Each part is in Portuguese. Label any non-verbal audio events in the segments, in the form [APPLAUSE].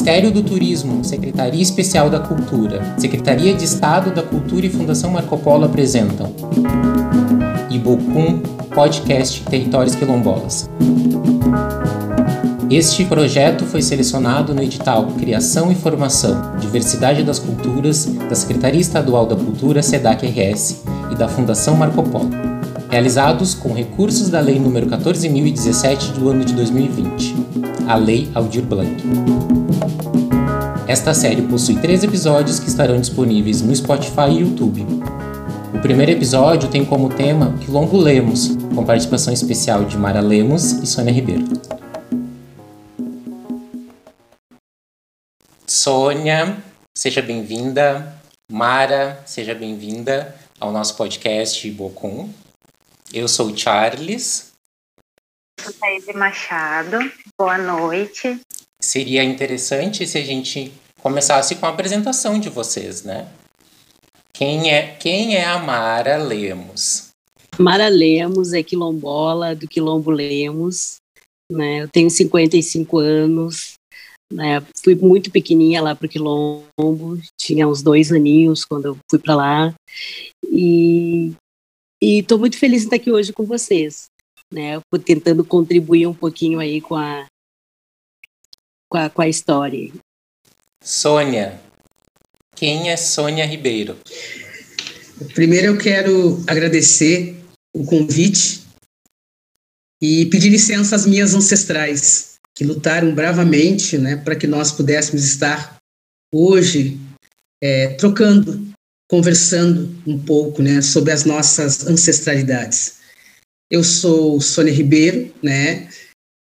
Ministério do Turismo, Secretaria Especial da Cultura, Secretaria de Estado da Cultura e Fundação Marco Polo apresentam Ibocum Podcast Territórios Quilombolas. Este projeto foi selecionado no edital Criação e Formação, Diversidade das Culturas da Secretaria Estadual da Cultura, SEDAC-RS, e da Fundação Marco Polo, realizados com recursos da Lei nº 14.017 do ano de 2020, a Lei Aldir Blanc. Esta série possui três episódios que estarão disponíveis no Spotify e YouTube. O primeiro episódio tem como tema Quilombo Lemos, com participação especial de Mara Lemos e Sônia Ribeiro. Sônia, seja bem-vinda. Mara, seja bem-vinda ao nosso podcast Bocum. Eu sou o Charles. Sou Thaís Machado. Boa noite. Seria interessante se a gente começasse com a apresentação de vocês, né? Quem é, quem é a Mara Lemos? Mara Lemos é quilombola do Quilombo Lemos. Né? Eu tenho 55 anos, né? Fui muito pequenininha lá para o Quilombo, tinha uns dois aninhos quando eu fui para lá. E estou muito feliz de estar aqui hoje com vocês, né? Tentando contribuir um pouquinho aí com a, com a, com a história. Sônia, quem é Sônia Ribeiro? Primeiro eu quero agradecer o convite e pedir licença às minhas ancestrais que lutaram bravamente né, para que nós pudéssemos estar hoje é, trocando, conversando um pouco né, sobre as nossas ancestralidades. Eu sou Sônia Ribeiro, né?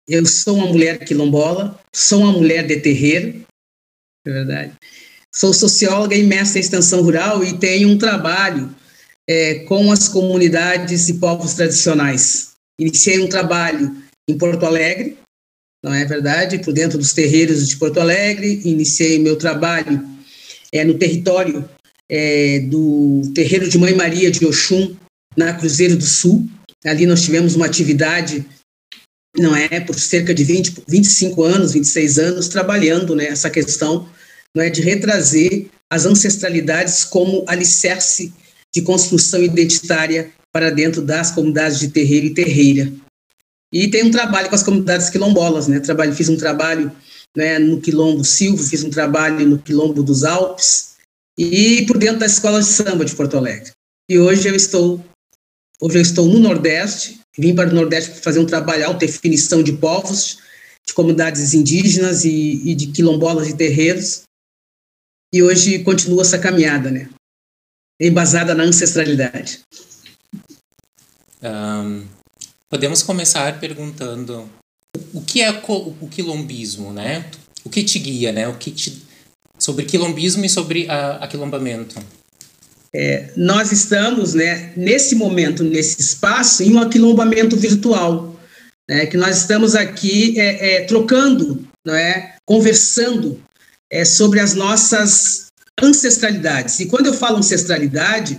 Eu sou uma mulher quilombola, sou uma mulher de terreiro, é verdade. Sou socióloga e mestre em extensão rural e tenho um trabalho é, com as comunidades e povos tradicionais. Iniciei um trabalho em Porto Alegre, não é verdade? Por dentro dos terreiros de Porto Alegre, iniciei meu trabalho é, no território é, do terreiro de Mãe Maria de Oxum, na Cruzeiro do Sul. Ali nós tivemos uma atividade, não é, por cerca de 20, 25 anos, 26 anos, trabalhando né, essa questão não é, de retrazer as ancestralidades como alicerce de construção identitária para dentro das comunidades de terreiro e terreira. E tem um trabalho com as comunidades quilombolas, né? Trabalho, fiz um trabalho né, no Quilombo Silva, fiz um trabalho no Quilombo dos Alpes e por dentro da Escola de Samba de Porto Alegre. E hoje eu estou hoje eu estou no Nordeste, vim para o Nordeste para fazer um trabalho alta definição de povos, de comunidades indígenas e, e de quilombolas e terreiros. E hoje continua essa caminhada, né? Embasada na ancestralidade. Um, Podemos começar perguntando o que é o quilombismo, né? O que te guia, né? O que te... sobre quilombismo e sobre a, aquilombamento. É, nós estamos, né, nesse momento, nesse espaço, em um aquilombamento virtual, né, que nós estamos aqui é, é, trocando, não é, conversando é, sobre as nossas ancestralidades. E quando eu falo ancestralidade,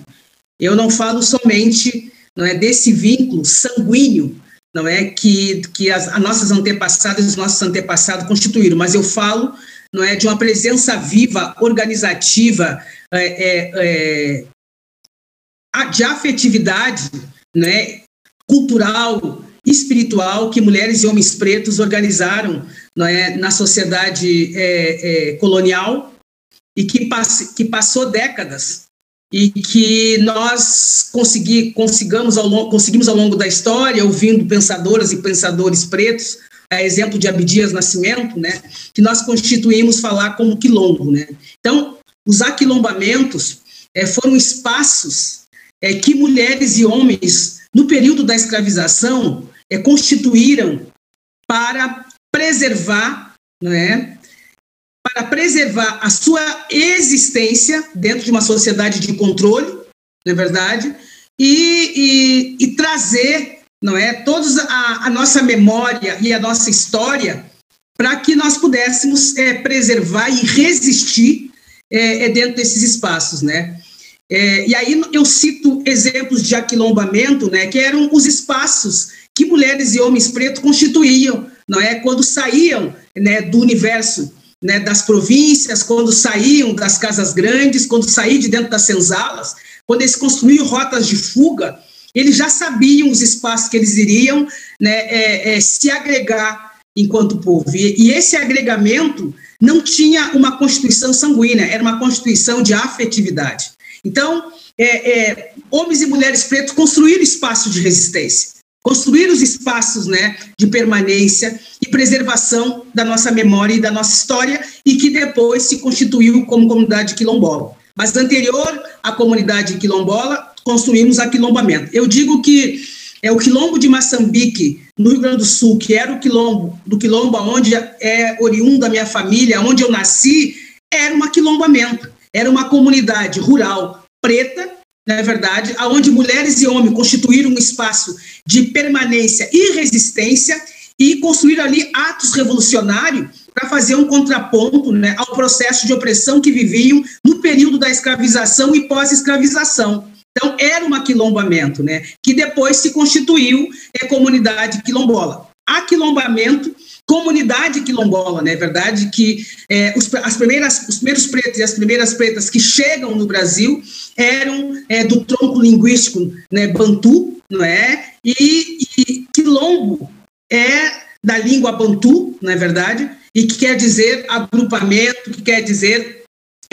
eu não falo somente não é desse vínculo sanguíneo, não é que que as, as nossas antepassadas, os nossos antepassados constituíram, mas eu falo não é de uma presença viva, organizativa, é, é, é, de afetividade, né, cultural, espiritual que mulheres e homens pretos organizaram não é, na sociedade é, é, colonial e que, pass que passou décadas e que nós consegui, consigamos ao longo, conseguimos ao longo da história, ouvindo pensadoras e pensadores pretos, a exemplo de Abdias Nascimento, né, que nós constituímos falar como quilombo. Né. Então, os aquilombamentos é, foram espaços é, que mulheres e homens, no período da escravização, é, constituíram para preservar né, para preservar a sua existência dentro de uma sociedade de controle, não é verdade? E, e, e trazer, não é, toda a, a, nossa memória e a nossa história para que nós pudéssemos é, preservar e resistir é, é, dentro desses espaços, né? É, e aí eu cito exemplos de aquilombamento, né, que eram os espaços que mulheres e homens pretos constituíam, não é, quando saíam, né, do universo né, das províncias, quando saíam das casas grandes, quando saíam de dentro das senzalas, quando eles construíam rotas de fuga, eles já sabiam os espaços que eles iriam né, é, é, se agregar enquanto povo. E, e, esse agregamento não tinha uma constituição sanguínea, era uma constituição de afetividade. Então, é, é homens e mulheres pretos construíram espaços de resistência construir os espaços né, de permanência e preservação da nossa memória e da nossa história, e que depois se constituiu como comunidade quilombola. Mas anterior à comunidade quilombola, construímos aquilombamento. Eu digo que é o quilombo de Maçambique, no Rio Grande do Sul, que era o quilombo, do quilombo onde é oriundo da minha família, onde eu nasci, era um aquilombamento. Era uma comunidade rural preta na é verdade, aonde mulheres e homens constituíram um espaço de permanência e resistência e construíram ali atos revolucionários para fazer um contraponto né, ao processo de opressão que viviam no período da escravização e pós-escravização. Então, era um aquilombamento, né, que depois se constituiu é, comunidade quilombola. Aquilombamento comunidade quilombola, não é verdade? Que é, os, as primeiras, os primeiros pretos e as primeiras pretas que chegam no Brasil eram é, do tronco linguístico né, bantu, não é? E, e quilombo é da língua bantu, não é verdade? E que quer dizer agrupamento, que quer dizer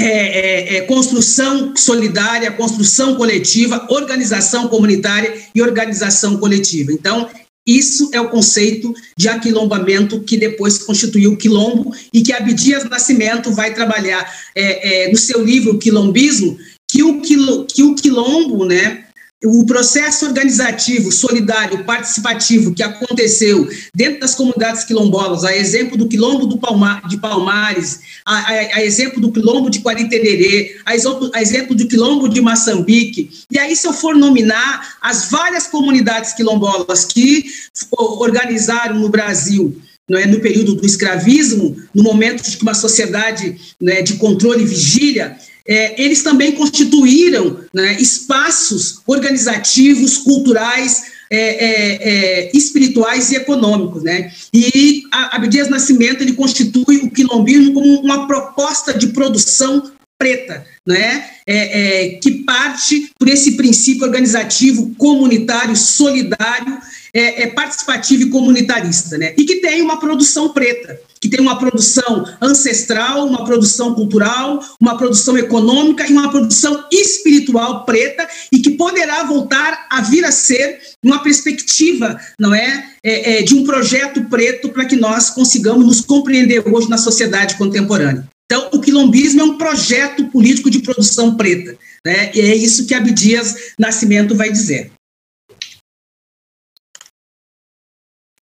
é, é, é, construção solidária, construção coletiva, organização comunitária e organização coletiva. Então, isso é o conceito de aquilombamento que depois constituiu o quilombo e que Abdias Nascimento vai trabalhar é, é, no seu livro Quilombismo, que o, quilo, que o quilombo, né, o processo organizativo, solidário, participativo que aconteceu dentro das comunidades quilombolas, a exemplo do quilombo do Palma, de Palmares, a, a, a, exemplo do quilombo de Quaritererê, a exemplo, a exemplo do quilombo de Moçambique, e aí se eu for nominar as várias comunidades quilombolas que organizaram no Brasil, não é, no período do escravismo, no momento de uma sociedade né, de controle e vigília, é, eles também constituíram né, espaços organizativos, culturais, é, é, é espirituais e econômicos. Né? E Abdias Nascimento ele constitui o quilombismo como uma proposta de produção preta, né? É, é, que parte por esse princípio organizativo, comunitário, solidário, é, é, participativo e comunitarista, né? e que tem uma produção preta que tem uma produção ancestral, uma produção cultural, uma produção econômica e uma produção espiritual preta e que poderá voltar a vir a ser uma perspectiva, não é, é, é de um projeto preto para que nós consigamos nos compreender hoje na sociedade contemporânea. Então, o quilombismo é um projeto político de produção preta, né? E é isso que Abdias Nascimento vai dizer.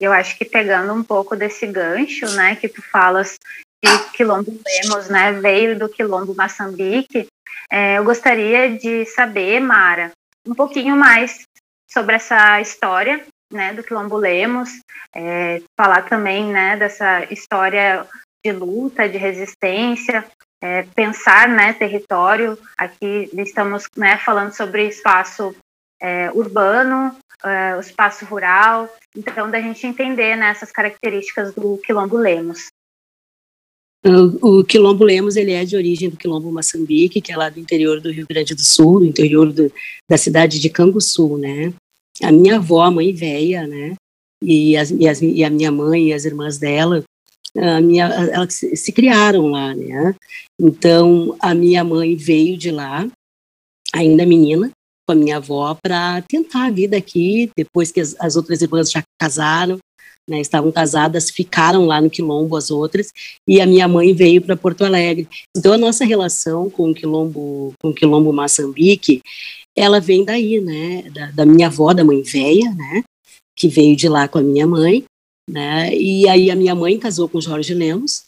Eu acho que pegando um pouco desse gancho, né, que tu falas que Quilombo Lemos, né, veio do Quilombo Moçambique, é, eu gostaria de saber, Mara, um pouquinho mais sobre essa história, né, do Quilombo Lemos, é, falar também, né, dessa história de luta, de resistência, é, pensar, né, território. Aqui estamos, né, falando sobre espaço é, urbano, é, o espaço rural, então, da gente entender né, essas características do Quilombo Lemos. O, o Quilombo Lemos ele é de origem do Quilombo Moçambique, que é lá do interior do Rio Grande do Sul, do interior do, da cidade de Canguçu, né? A minha avó, a mãe velha, né? E, as, e, as, e a minha mãe e as irmãs dela, a minha, elas se, se criaram lá, né? Então, a minha mãe veio de lá, ainda menina, com a minha avó para tentar a vida aqui, depois que as, as outras irmãs já casaram, né, estavam casadas, ficaram lá no Quilombo as outras, e a minha mãe veio para Porto Alegre. Então a nossa relação com o Quilombo, com o Quilombo Moçambique, ela vem daí, né, da, da minha avó, da mãe velha, né, que veio de lá com a minha mãe, né, e aí a minha mãe casou com Jorge Lemos,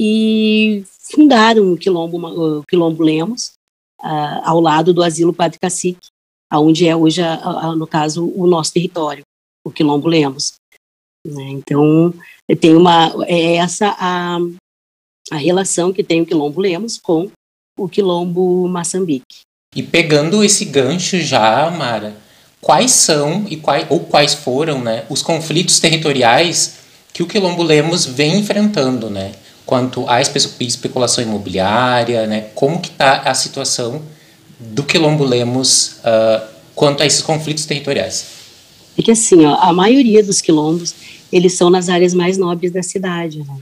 e fundaram o Quilombo, o Quilombo Lemos, uh, ao lado do Asilo Padre Cacique, aonde é hoje, no caso, o nosso território, o Quilombo Lemos. Né? Então, tem uma, é essa a, a relação que tem o Quilombo Lemos com o Quilombo Moçambique. E pegando esse gancho já, Mara, quais são e quais, ou quais foram né, os conflitos territoriais que o Quilombo Lemos vem enfrentando, né? Quanto à especulação imobiliária, né? Como que está a situação do Quilombo Lemos uh, quanto a esses conflitos territoriais? É que assim, ó, a maioria dos quilombos, eles são nas áreas mais nobres da cidade, né?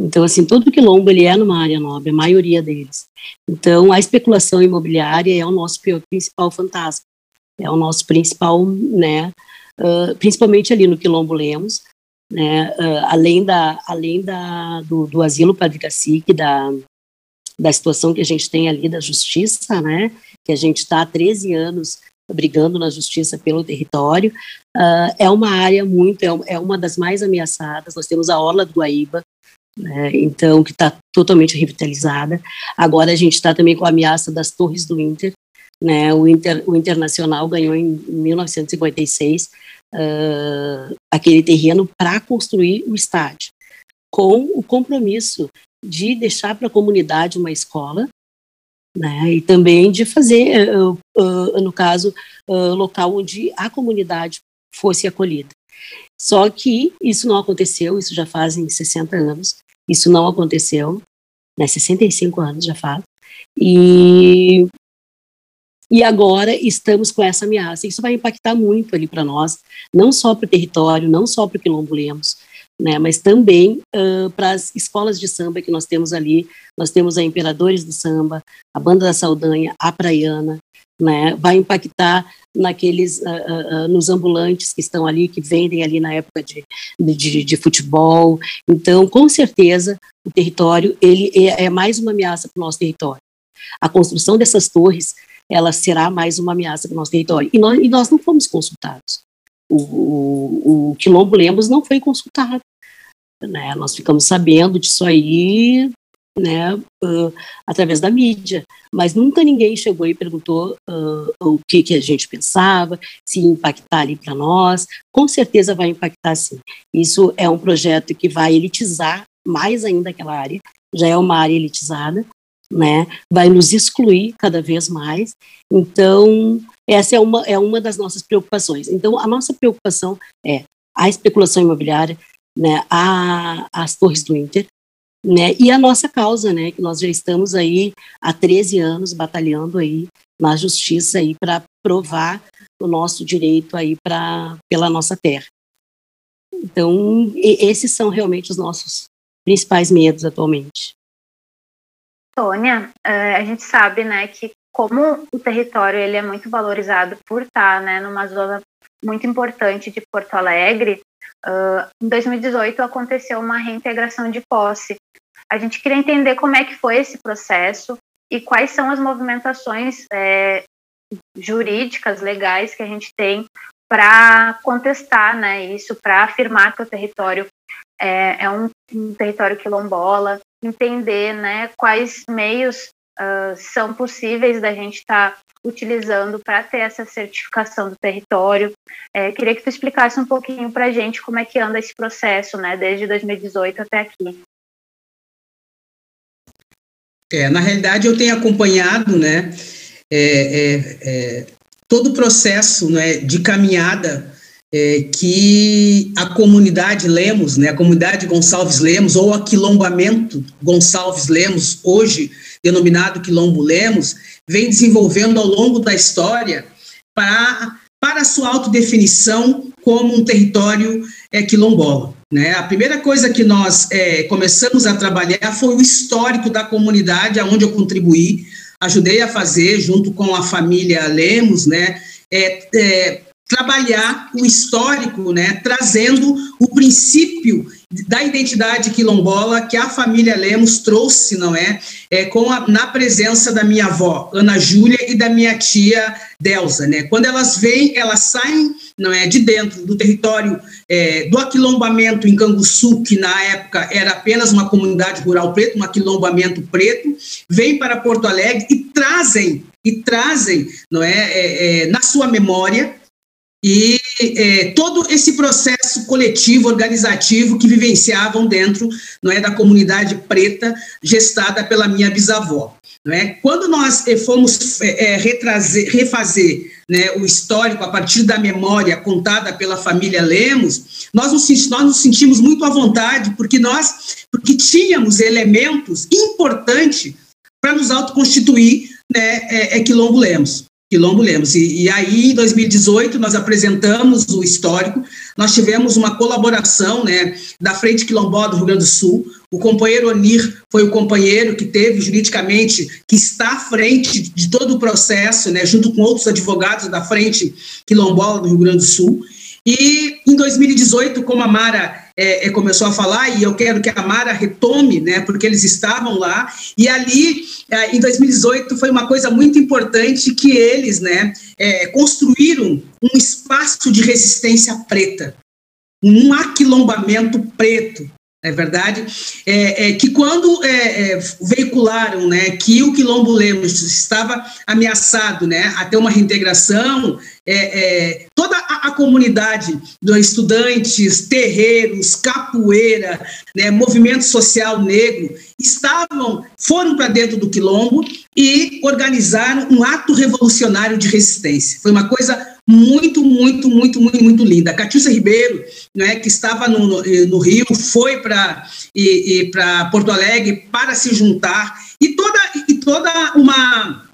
Então, assim, todo quilombo ele é numa área nobre, a maioria deles. Então, a especulação imobiliária é o nosso principal fantasma, é o nosso principal, né, uh, principalmente ali no Quilombo Lemos, né, uh, além da, além da, do, do asilo Padre Cacique, da, da situação que a gente tem ali da justiça, né, que a gente está há 13 anos brigando na justiça pelo território, uh, é uma área muito, é, é uma das mais ameaçadas, nós temos a Orla do Guaíba, né, então, que está totalmente revitalizada. Agora a gente está também com a ameaça das torres do Inter. Né, o, Inter, o Internacional ganhou em 1956 uh, aquele terreno para construir o estádio, com o compromisso de deixar para a comunidade uma escola, né, e também de fazer, uh, uh, no caso, local onde a comunidade fosse acolhida. Só que isso não aconteceu, isso já fazem 60 anos, isso não aconteceu, né, 65 anos já faz. E, e agora estamos com essa ameaça. Isso vai impactar muito ali para nós, não só para o território, não só para o Quilombo Lemos, né, mas também uh, para as escolas de samba que nós temos ali. Nós temos a Imperadores do Samba, a Banda da Saldanha, a Praiana, né, vai impactar naqueles uh, uh, nos ambulantes que estão ali que vendem ali na época de, de, de futebol então com certeza o território ele é, é mais uma ameaça para o nosso território a construção dessas torres ela será mais uma ameaça para o nosso território e nós, e nós não fomos consultados o, o, o quilombo Lemos não foi consultado né? nós ficamos sabendo disso aí né, uh, através da mídia, mas nunca ninguém chegou e perguntou uh, o que, que a gente pensava, se impactar ali para nós. Com certeza vai impactar sim. Isso é um projeto que vai elitizar mais ainda aquela área, já é uma área elitizada, né? Vai nos excluir cada vez mais. Então, essa é uma, é uma das nossas preocupações. Então, a nossa preocupação é a especulação imobiliária, né, a, as torres do Inter, né? E a nossa causa, né, que nós já estamos aí há 13 anos batalhando aí na justiça aí para provar o nosso direito aí para pela nossa terra. Então, esses são realmente os nossos principais medos atualmente. Sônia, é, a gente sabe, né, que como o território ele é muito valorizado por estar, né, numa zona muito importante de Porto Alegre, Uh, em 2018 aconteceu uma reintegração de posse. A gente queria entender como é que foi esse processo e quais são as movimentações é, jurídicas, legais que a gente tem para contestar né, isso, para afirmar que o território é, é um, um, território quilombola, entender né, quais meios uh, são possíveis da gente estar tá utilizando para ter essa certificação do território. É, queria que tu explicasse um pouquinho para a gente como é que anda esse processo, né, desde 2018 até aqui. É, na realidade, eu tenho acompanhado, né, é, é, é todo o processo, né, de caminhada é, que a comunidade Lemos, né, a comunidade Gonçalves Lemos, ou aquilombamento Gonçalves Lemos, hoje denominado Quilombo Lemos, vem desenvolvendo ao longo da história para, para a sua autodefinição como um território é, quilombola. Né? A primeira coisa que nós é, começamos a trabalhar foi o histórico da comunidade, aonde eu contribuí, ajudei a fazer, junto com a família Lemos, né? É, é, trabalhar o histórico, né, trazendo o princípio da identidade quilombola que a família Lemos trouxe, não é, é com a, na presença da minha avó Ana Júlia e da minha tia Delza, né? Quando elas vêm, elas saem, não é, de dentro do território é, do aquilombamento em Canguçu, que na época era apenas uma comunidade rural preta, um aquilombamento preto, vêm para Porto Alegre e trazem e trazem, não é, é, é na sua memória e é, todo esse processo coletivo, organizativo que vivenciavam dentro não é, da comunidade preta gestada pela minha bisavó. Não é? Quando nós é, fomos é, é, retrazer, refazer né, o histórico a partir da memória contada pela família Lemos, nós nos, nós nos sentimos muito à vontade porque nós porque tínhamos elementos importantes para nos autoconstituir né, é, é Quilombo Lemos. Quilombo Lemos. E, e, aí, em 2018, nós apresentamos o histórico, nós tivemos uma colaboração né, da Frente Quilombola do Rio Grande do Sul. O companheiro Onir foi o companheiro que teve juridicamente, que está à frente de todo o processo, né, junto com outros advogados da Frente Quilombola do Rio Grande do Sul. E em 2018, como a Mara é, é, começou a falar, e eu quero que a Mara retome, né, porque eles estavam lá, e ali, é, em 2018, foi uma coisa muito importante que eles né, é, construíram um espaço de resistência preta, um aquilombamento preto, é verdade, é, é, que quando é, é, veicularam né, que o Quilombo Lemos estava ameaçado né, a ter uma reintegração, é, é, toda a, a, comunidade dos estudantes, terreiros, capoeira, né, movimento social negro, estavam, foram para dentro do Quilombo e organizaram um ato revolucionário de resistência. Foi uma coisa muito, muito, muito, muito, muito linda. Catiúcia Ribeiro, né, que estava no, no, no Rio, foi para para Porto Alegre para se juntar e toda e toda uma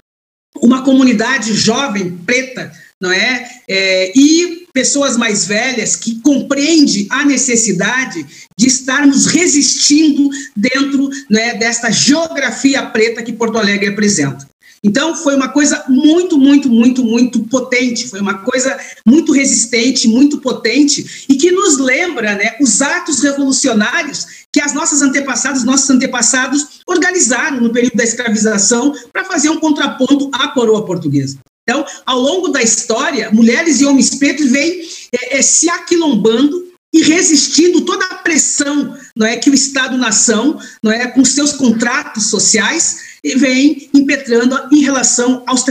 uma comunidade jovem preta, não é? é e pessoas mais velhas que compreende a necessidade de estarmos resistindo dentro né, desta geografia preta que Porto Alegre apresenta. Então, foi uma coisa muito, muito, muito, muito potente, foi uma coisa muito resistente, muito potente, e que nos lembra né, os atos revolucionários que as nossas antepassadas, nossos antepassados organizaram no período da escravização para fazer um contraponto à coroa portuguesa. Então, ao longo da história, mulheres e homens pretos vêm é, é, se aquilombando e resistindo toda a pressão não é, que o Estado-nação, não é, com seus contratos sociais, vem impetrando em relação aos,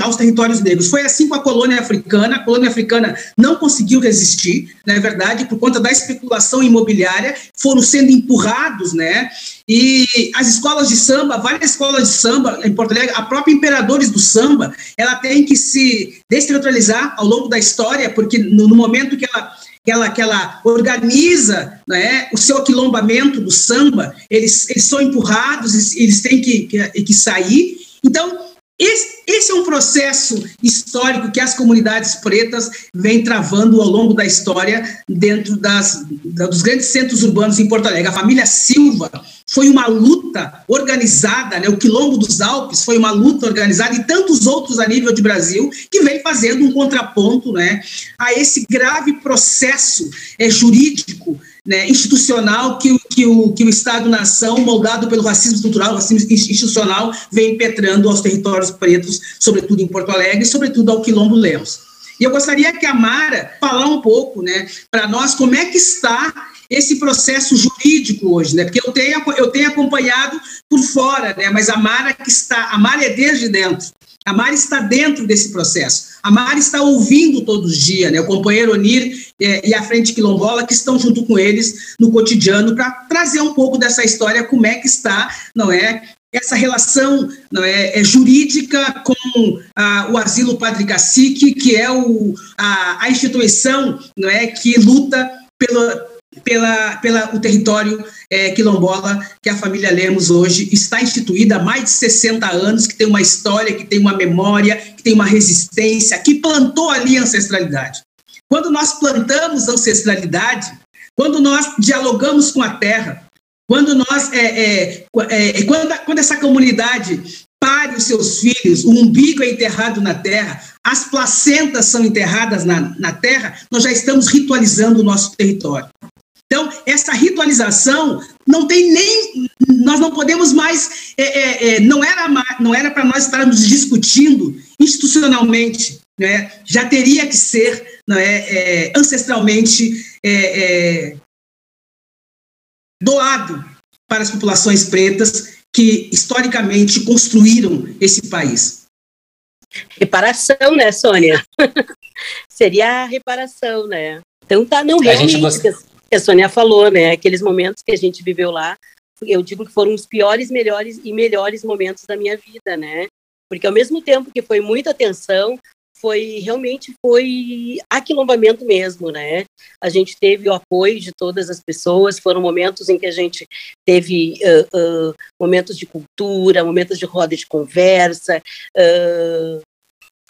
aos, territórios negros. Foi assim com a colônia africana. A colônia africana não conseguiu resistir, na é verdade, por conta da especulação imobiliária, foram sendo empurrados, né? E as escolas de samba, várias escolas de samba em Porto Alegre, a própria Imperadores do Samba, ela tem que se descentralizar ao longo da história, porque no, no momento que ela que ela, que ela organiza né, o seu aquilombamento do samba, eles, eles são empurrados, eles têm que, que, que sair. Então, esse, esse, é um processo histórico que as comunidades pretas vêm travando ao longo da história dentro das, dos grandes centros urbanos em Porto Alegre. A família Silva foi uma luta organizada, né? o Quilombo dos Alpes foi uma luta organizada e tantos outros a nível de Brasil que vem fazendo um contraponto né, a esse grave processo é, jurídico né, institucional que, que, o, que o Estado-nação, moldado pelo racismo estrutural, racismo institucional, vem impetrando aos territórios pretos, sobretudo em Porto Alegre e sobretudo ao Quilombo Lemos. E eu gostaria que a Mara falar um pouco, né, para nós, como é que está esse processo jurídico hoje, né? Porque eu tenho, eu tenho acompanhado por fora, né? Mas a Mara que está, a Mara é desde dentro. A Mari está dentro desse processo. A Mari está ouvindo todos os dias, né? O companheiro Onir é, e a Frente Quilombola que estão junto com eles no cotidiano para trazer um pouco dessa história, como é que está, não é? Essa relação não é, é jurídica com a, o Asilo Padre Cacique, que é o, a, a instituição não é, que luta pelo, pela, pela o território é, quilombola que a família Lemos hoje está instituída há mais de 60 anos, que tem uma história, que tem uma memória, que tem uma resistência, que plantou ali a ancestralidade. Quando nós plantamos ancestralidade, quando nós dialogamos com a terra, quando nós é, é, é, quando, quando essa comunidade pare os seus filhos, o umbigo é enterrado na terra, as placentas são enterradas na, na terra, nós já estamos ritualizando o nosso território. Então, essa ritualização não tem nem. Nós não podemos mais. É, é, é não era, não era para nós estarmos discutindo institucionalmente. Né? Já teria que ser não é, é ancestralmente é, é, doado para as populações pretas que historicamente construíram esse país. Reparação, né, Sônia? [LAUGHS] seria a reparação, né? Então tá, não realmente, gost... a Sônia falou, né? Aqueles momentos que a gente viveu lá, eu digo que foram os piores, melhores e melhores momentos da minha vida, né? Porque ao mesmo tempo que foi muita tensão, foi realmente foi aquilombamento mesmo, né? A gente teve o apoio de todas as pessoas, foram momentos em que a gente teve uh, uh, momentos de cultura, momentos de roda de conversa, uh,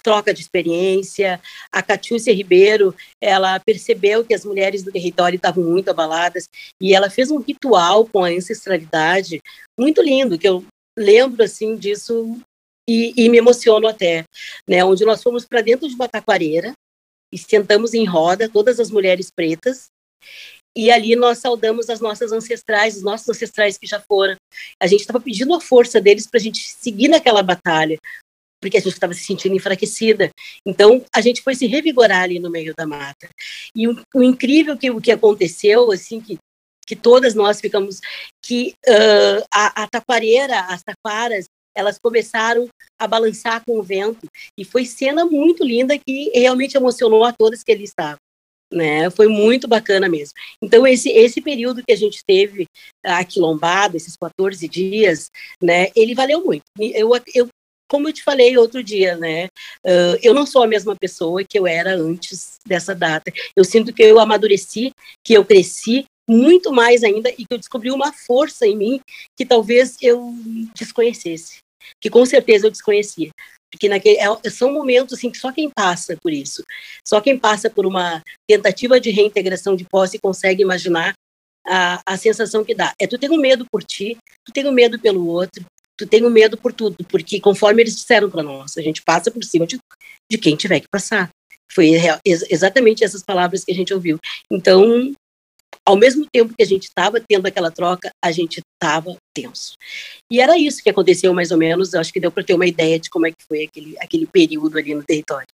troca de experiência. A Catiúcia Ribeiro, ela percebeu que as mulheres do território estavam muito abaladas e ela fez um ritual com a ancestralidade muito lindo, que eu lembro assim disso e, e me emociono até, né? Onde nós fomos para dentro de uma taquareira e sentamos em roda, todas as mulheres pretas, e ali nós saudamos as nossas ancestrais, os nossos ancestrais que já foram. A gente estava pedindo a força deles para a gente seguir naquela batalha, porque a gente estava se sentindo enfraquecida. Então, a gente foi se revigorar ali no meio da mata. E o, o incrível que o que aconteceu, assim, que que todas nós ficamos, que uh, a, a taquareira, as taquaras, elas começaram a balançar com o vento e foi cena muito linda que realmente emocionou a todas que ali estavam. Né, foi muito bacana mesmo. Então, esse, esse período que a gente teve aquilombado, esses 14 dias, né, ele valeu muito. Eu, eu, como eu te falei outro dia, né, uh, eu não sou a mesma pessoa que eu era antes dessa data. Eu sinto que eu amadureci, que eu cresci muito mais ainda e que eu descobri uma força em mim que talvez eu desconhecesse, que com certeza eu desconhecia. Porque naquele, é, são momentos assim que só quem passa por isso, só quem passa por uma tentativa de reintegração de posse consegue imaginar a, a sensação que dá. É tu tem um medo por ti, tu tem um medo pelo outro, tu tem medo por tudo, porque conforme eles disseram para nós, a gente passa por cima de, de quem tiver que passar. Foi exatamente essas palavras que a gente ouviu. Então, ao mesmo tempo que a gente estava tendo aquela troca, a gente estava tenso. E era isso que aconteceu mais ou menos, acho que deu para ter uma ideia de como é que foi aquele, aquele período ali no território.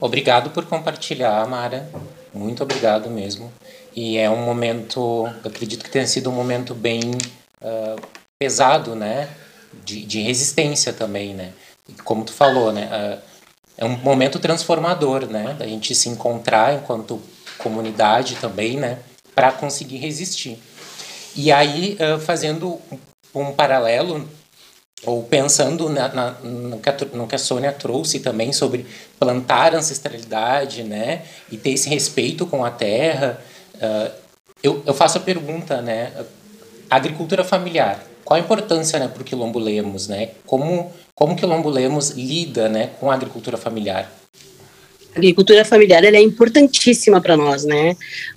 Obrigado por compartilhar, Mara. Muito obrigado mesmo. E é um momento, acredito que tenha sido um momento bem uh, pesado, né? De, de, resistência também, né? Como tu falou, né? Uh, é um momento transformador, né? Da gente se encontrar enquanto comunidade também, né? Para conseguir resistir. E aí, fazendo um paralelo, ou pensando na, na, no, que a, no que a Sônia trouxe também sobre plantar ancestralidade, né? E ter esse respeito com a terra, eu, eu faço a pergunta, né? agricultura familiar, qual a importância né, para o Quilombo Lemos, né? Como como o Lombo Lemos lida né, com a agricultura familiar? A agricultura familiar é importantíssima para nós, né?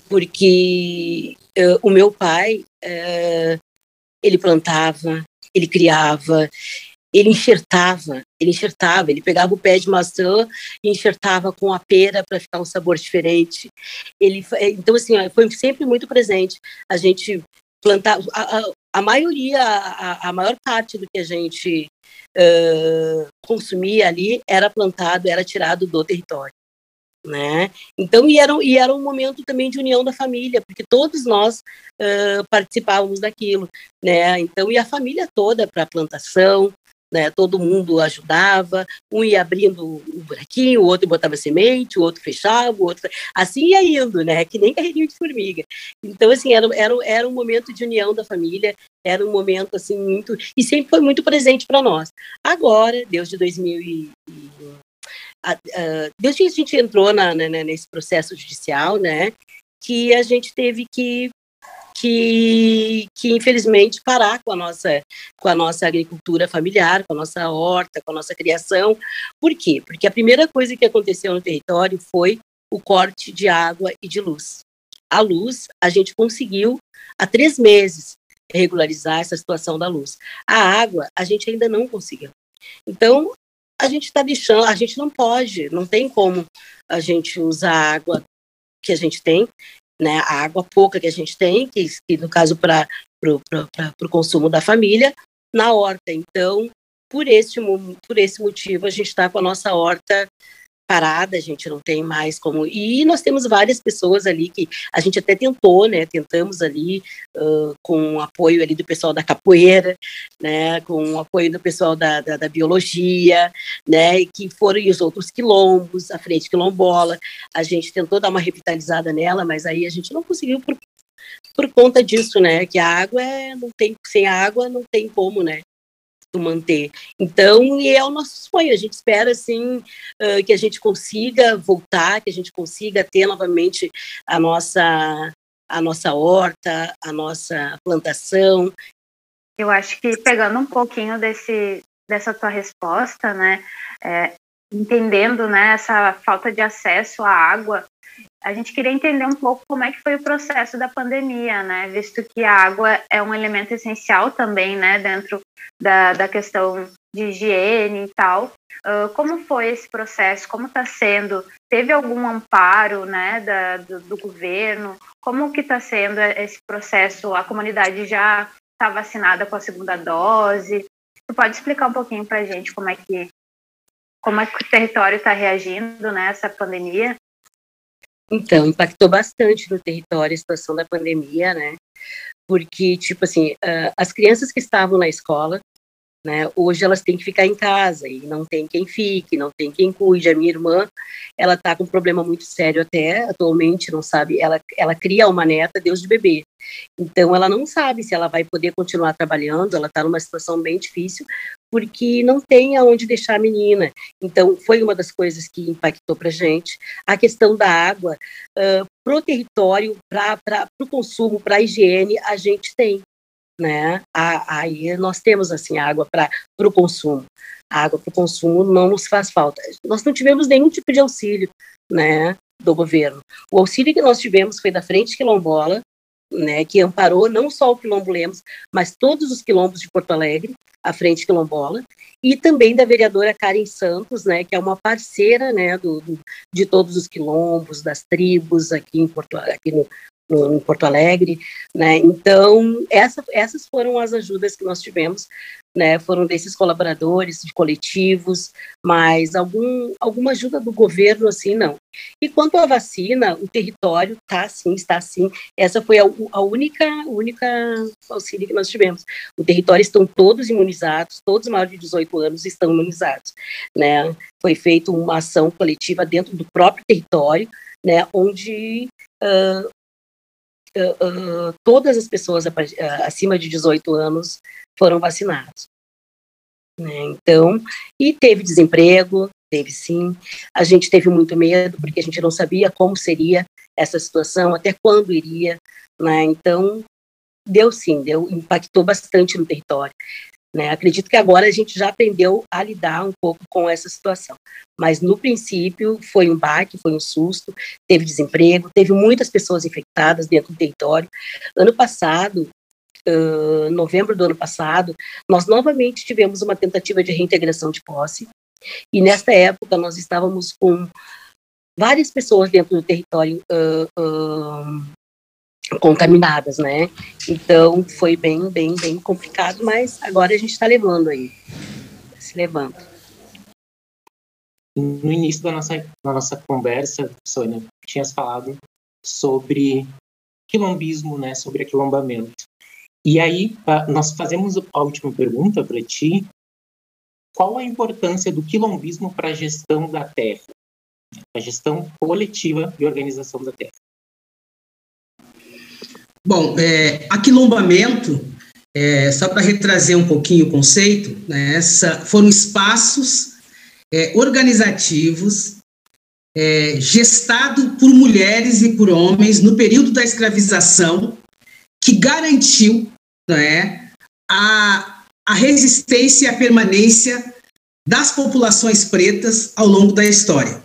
Porque uh, o meu pai, uh, ele plantava, ele criava, ele enxertava, ele enxertava, ele pegava o pé de maçã e enxertava com a pera para ficar um sabor diferente. Ele, então assim, foi sempre muito presente. A gente plantava, a, a, a maioria, a, a, maior parte do que a gente uh, consumia ali era plantado, era tirado do território. Né? Então, e era, e era um momento também de união da família, porque todos nós uh, participávamos daquilo, né? Então, e a família toda para a plantação, né? Todo mundo ajudava, um ia abrindo um buraquinho, o outro botava semente, o outro fechava, o outro assim ia indo, né? Que nem carreirinho de formiga. Então assim era, era, era um momento de união da família, era um momento assim muito e sempre foi muito presente para nós. Agora, desde 2000 e, desde que a gente entrou na, na, nesse processo judicial, né? Que a gente teve que que, que infelizmente parar com a nossa com a nossa agricultura familiar, com a nossa horta, com a nossa criação. Por quê? Porque a primeira coisa que aconteceu no território foi o corte de água e de luz. A luz, a gente conseguiu há três meses regularizar essa situação da luz. A água, a gente ainda não conseguiu. Então, a gente está deixando, a gente não pode, não tem como a gente usar a água que a gente tem né, a água pouca que a gente tem, que, que no caso para o consumo da família, na horta. Então, por esse, por esse motivo, a gente está com a nossa horta parada, a gente não tem mais como. E nós temos várias pessoas ali que a gente até tentou, né? Tentamos ali uh, com o apoio ali do pessoal da capoeira, né? Com o apoio do pessoal da, da, da biologia, né? E que foram e os outros quilombos, a frente quilombola. A gente tentou dar uma revitalizada nela, mas aí a gente não conseguiu por, por conta disso, né? Que a água é, não tem sem água não tem como, né? Manter. Então, e é o nosso sonho. A gente espera, assim, que a gente consiga voltar, que a gente consiga ter novamente a nossa, a nossa horta, a nossa plantação. Eu acho que pegando um pouquinho desse, dessa tua resposta, né, é, entendendo, né, essa falta de acesso à água, a gente queria entender um pouco como é que foi o processo da pandemia, né? Visto que a água é um elemento essencial também, né? Dentro da, da questão de higiene e tal. Uh, como foi esse processo? Como está sendo? Teve algum amparo, né? Da, do, do governo? Como que está sendo esse processo? A comunidade já está vacinada com a segunda dose? Tu pode explicar um pouquinho para a gente como é que como é que o território está reagindo nessa né, pandemia? Então, impactou bastante no território a situação da pandemia, né? Porque, tipo assim, uh, as crianças que estavam na escola, né, hoje elas têm que ficar em casa e não tem quem fique, não tem quem cuide. A minha irmã, ela está com um problema muito sério até atualmente, não sabe, ela, ela cria uma neta, Deus de bebê. Então, ela não sabe se ela vai poder continuar trabalhando, ela está numa situação bem difícil, porque não tem aonde deixar a menina. Então, foi uma das coisas que impactou para gente. A questão da água, uh, para o território, para o consumo, para a higiene, a gente tem. Né? Aí nós temos assim água para o consumo. A água para o consumo não nos faz falta. Nós não tivemos nenhum tipo de auxílio né, do governo. O auxílio que nós tivemos foi da Frente Quilombola, né, que amparou não só o Quilombo Lemos, mas todos os quilombos de Porto Alegre, a Frente Quilombola, e também da vereadora Karen Santos, né, que é uma parceira né, do, do de todos os quilombos, das tribos aqui em Porto, aqui no, em Porto Alegre, né? Então essa, essas foram as ajudas que nós tivemos, né? Foram desses colaboradores, de coletivos, mas algum alguma ajuda do governo assim não. E quanto à vacina, o território tá sim, está sim. Essa foi a, a única única auxílio que nós tivemos. O território estão todos imunizados, todos maiores de 18 anos estão imunizados, né? Foi feita uma ação coletiva dentro do próprio território, né? Onde uh, todas as pessoas acima de 18 anos foram vacinadas. Né? Então, e teve desemprego, teve sim. A gente teve muito medo, porque a gente não sabia como seria essa situação, até quando iria. Né? Então, deu sim, deu, impactou bastante no território. Né? Acredito que agora a gente já aprendeu a lidar um pouco com essa situação. Mas no princípio foi um baque, foi um susto, teve desemprego, teve muitas pessoas infectadas dentro do território. Ano passado, uh, novembro do ano passado, nós novamente tivemos uma tentativa de reintegração de posse. E nesta época nós estávamos com várias pessoas dentro do território uh, uh, contaminadas, né? Então foi bem, bem, bem complicado, mas agora a gente está levando aí, se levando. No início da nossa, da nossa conversa, Sônia, tinhas falado sobre quilombismo, né? Sobre aquilombamento. E aí nós fazemos a última pergunta para ti. Qual a importância do quilombismo para a gestão da terra, a gestão coletiva e organização da terra? Bom, é, aquilombamento, é, só para retrazer um pouquinho o conceito, né, essa, foram espaços é, organizativos é, gestado por mulheres e por homens no período da escravização que garantiu né, a, a resistência e a permanência das populações pretas ao longo da história.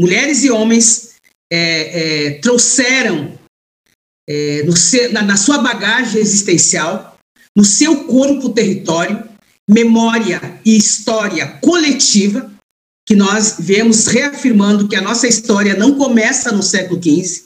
Mulheres e homens é, é, trouxeram é, no na, na sua bagagem existencial, no seu corpo território, memória e história coletiva, que nós vemos reafirmando que a nossa história não começa no século XV.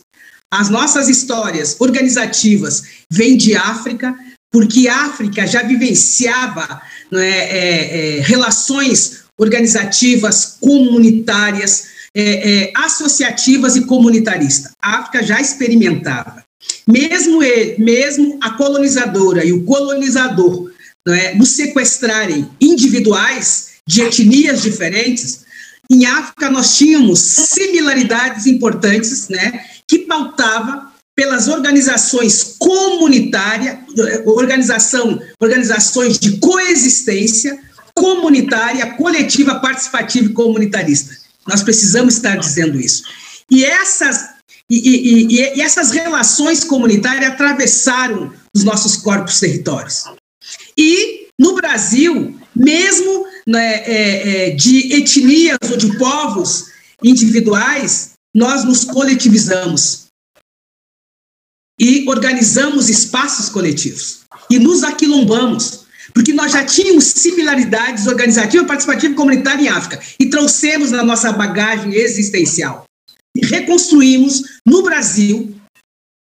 As nossas histórias organizativas vêm de África, porque África já vivenciava é, é, é, relações organizativas comunitárias, é, é, associativas e comunitaristas. A África já experimentava. Mesmo ele, mesmo a colonizadora e o colonizador não é, nos sequestrarem individuais de etnias diferentes, em África nós tínhamos similaridades importantes, né, que pautava pelas organizações comunitárias, organização, organizações de coexistência comunitária, coletiva, participativa e comunitarista. Nós precisamos estar dizendo isso. E essas, e, e, e, essas relações comunitárias atravessaram os nossos corpos territórios. E no Brasil, mesmo né, é, é, de etnias ou de povos individuais, nós nos coletivizamos. E organizamos espaços coletivos. E nos aquilombamos, porque nós já tínhamos similaridades organizativa, participativa e comunitária em África. E trouxemos na nossa bagagem existencial reconstruímos no Brasil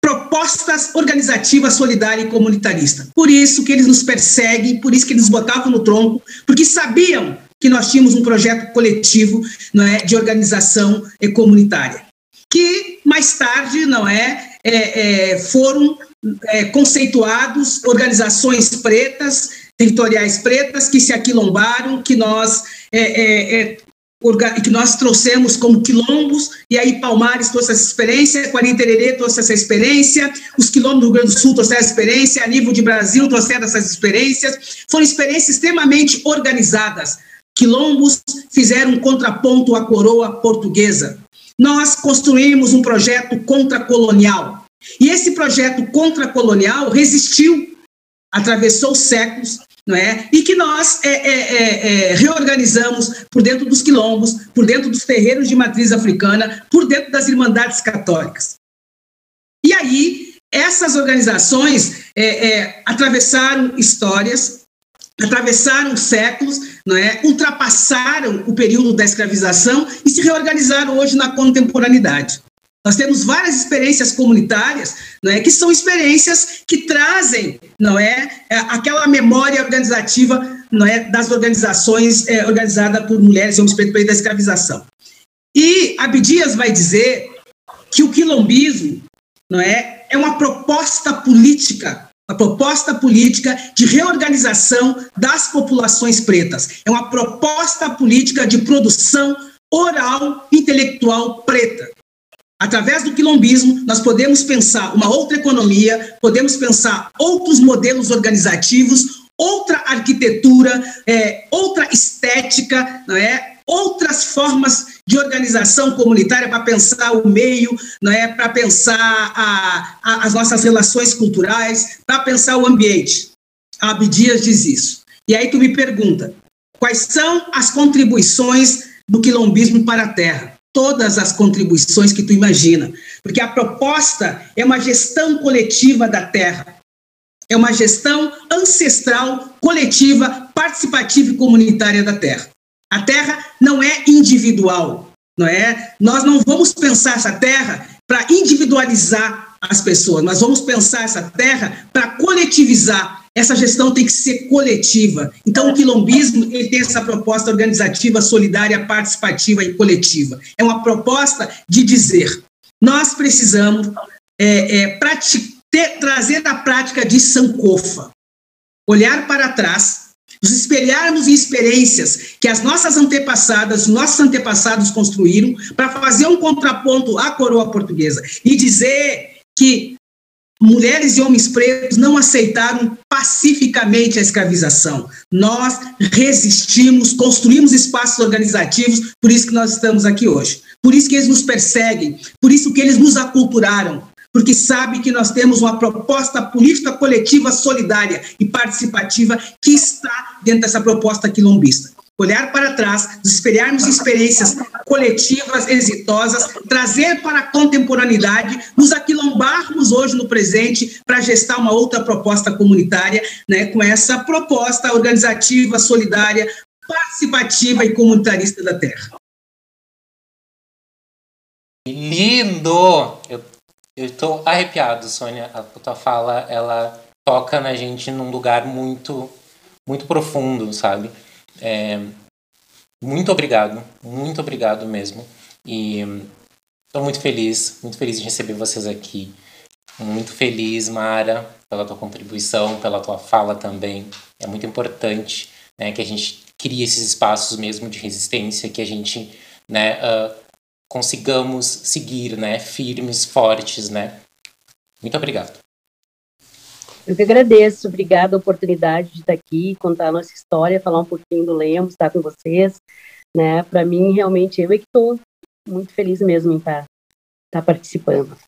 propostas organizativas, solidárias e comunitaristas. Por isso que eles nos perseguem, por isso que eles nos botavam no tronco, porque sabiam que nós tínhamos um projeto coletivo não é, de organização comunitária, que mais tarde não é, é, é foram é, conceituados organizações pretas, territoriais pretas, que se aquilombaram, que nós é, é, é que nós trouxemos como quilombos, e aí Palmares trouxe essa experiência, Quarintererê trouxe essa experiência, os quilombos do Rio Grande do Sul trouxeram essa experiência, a nível de Brasil trouxeram essas experiências, foram experiências extremamente organizadas. Quilombos fizeram um contraponto à coroa portuguesa. Nós construímos um projeto contracolonial, e esse projeto contracolonial resistiu, atravessou séculos, não é? E que nós é, é, é, é, reorganizamos por dentro dos quilombos, por dentro dos terreiros de matriz africana, por dentro das irmandades católicas. E aí, essas organizações é, atravessaram histórias, atravessaram séculos, não é? ultrapassaram o período da escravização e se reorganizaram hoje na contemporaneidade. Nós temos várias experiências comunitárias, não é, que são experiências que trazem, não é, é aquela memória organizativa, não é, das organizações é, organizadas por mulheres e homens pretos da escravização. E Abdias vai dizer que o quilombismo, não é, é uma proposta política, uma proposta política de reorganização das populações pretas. É uma proposta política de produção oral intelectual preta. Através do quilombismo, nós podemos pensar uma outra economia, podemos pensar outros modelos organizativos, outra arquitetura, é, outra estética, não é? outras formas de organização comunitária para pensar o meio, não é? para pensar a, a, as nossas relações culturais, para pensar o ambiente. A Abdias diz isso. E aí tu me pergunta, quais são as contribuições do quilombismo para a terra? Todas as contribuições que tu imagina, porque a proposta é uma gestão coletiva da terra. É uma gestão ancestral, coletiva, participativa e comunitária da terra. A terra não é individual, não é? Nós não vamos pensar essa terra para individualizar as pessoas, nós vamos pensar essa terra para coletivizar essa gestão tem que ser coletiva. Então, o quilombismo ele tem essa proposta organizativa, solidária, participativa e coletiva. É uma proposta de dizer: nós precisamos é, é, ter, trazer a prática de Sankofa, olhar para trás, nos espelharmos em experiências que as nossas antepassadas, nossos antepassados construíram, para fazer um contraponto à coroa portuguesa e dizer que mulheres e homens pretos não aceitaram pacificamente a escravização. Nós resistimos, construímos espaços organizativos, por isso que nós estamos aqui hoje. Por isso que eles nos perseguem, por isso que eles nos aculturaram, porque sabem que nós temos uma proposta política coletiva solidária e participativa que está dentro dessa proposta quilombista olhar para trás, espelharmos experiências coletivas exitosas, trazer para a contemporaneidade, nos aquilombarmos hoje no presente para gestar uma outra proposta comunitária, né, com essa proposta organizativa, solidária, participativa e comunitarista da Terra. Lindo! Eu estou arrepiado, Sônia. A tua fala, ela toca na gente num lugar muito, muito profundo, sabe? É, muito obrigado, muito obrigado mesmo. E estou muito feliz, muito feliz de receber vocês aqui. Muito feliz, Mara, pela tua contribuição, pela tua fala também. É muito importante né, que a gente crie esses espaços mesmo de resistência, que a gente né, uh, consigamos seguir né, firmes, fortes. Né? Muito obrigado. Eu que agradeço, obrigada a oportunidade de estar aqui, contar a nossa história, falar um pouquinho do Lemos, estar com vocês. Né? Para mim, realmente, eu é que estou muito feliz mesmo em estar, estar participando.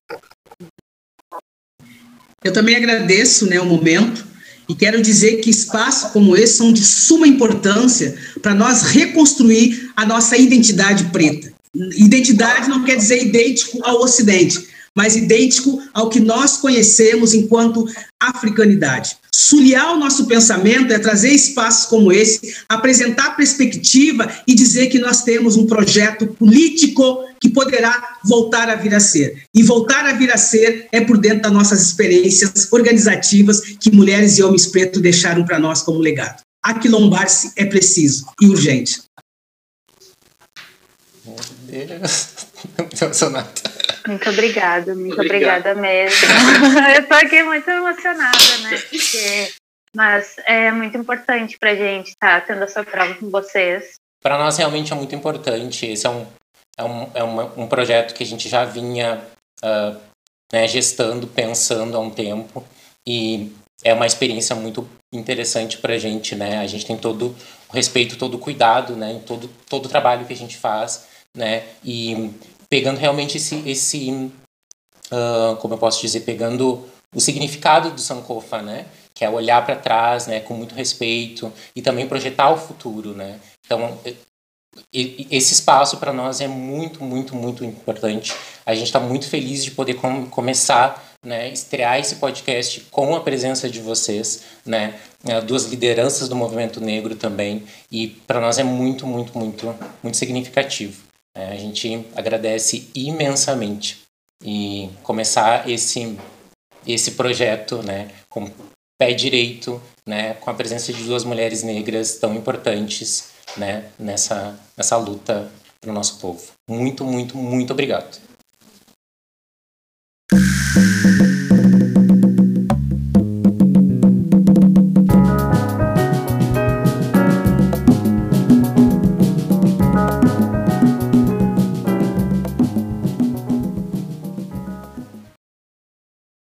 Eu também agradeço né, o momento e quero dizer que espaços como esse são de suma importância para nós reconstruir a nossa identidade preta. Identidade não quer dizer idêntico ao Ocidente, mas idêntico ao que nós conhecemos enquanto africanidade. Sulhar o nosso pensamento é trazer espaços como esse, apresentar perspectiva e dizer que nós temos um projeto político que poderá voltar a vir a ser. E voltar a vir a ser é por dentro das nossas experiências organizativas que mulheres e homens pretos deixaram para nós como legado. Aquilombar-se é preciso e urgente. Meu Deus. [LAUGHS] Muito obrigada, muito obrigada mesmo. [LAUGHS] Eu estou aqui muito emocionada, né? Porque, mas é muito importante para a gente estar tá tendo essa prova com vocês. Para nós realmente é muito importante. Esse é um, é um, é um, um projeto que a gente já vinha uh, né, gestando, pensando há um tempo. E é uma experiência muito interessante para a gente, né? A gente tem todo o respeito, todo o cuidado, né? Em todo, todo o trabalho que a gente faz, né? E pegando realmente esse, esse uh, como eu posso dizer, pegando o significado do Sankofa, né? Que é olhar para trás, né? Com muito respeito e também projetar o futuro, né? Então, esse espaço para nós é muito, muito, muito importante. A gente está muito feliz de poder com começar, né, estrear esse podcast com a presença de vocês, né, eh, duas lideranças do movimento negro também, e para nós é muito, muito, muito, muito significativo. É, a gente agradece imensamente e começar esse esse projeto, né, com pé direito, né, com a presença de duas mulheres negras tão importantes, né, nessa nessa luta para o nosso povo. Muito, muito, muito obrigado.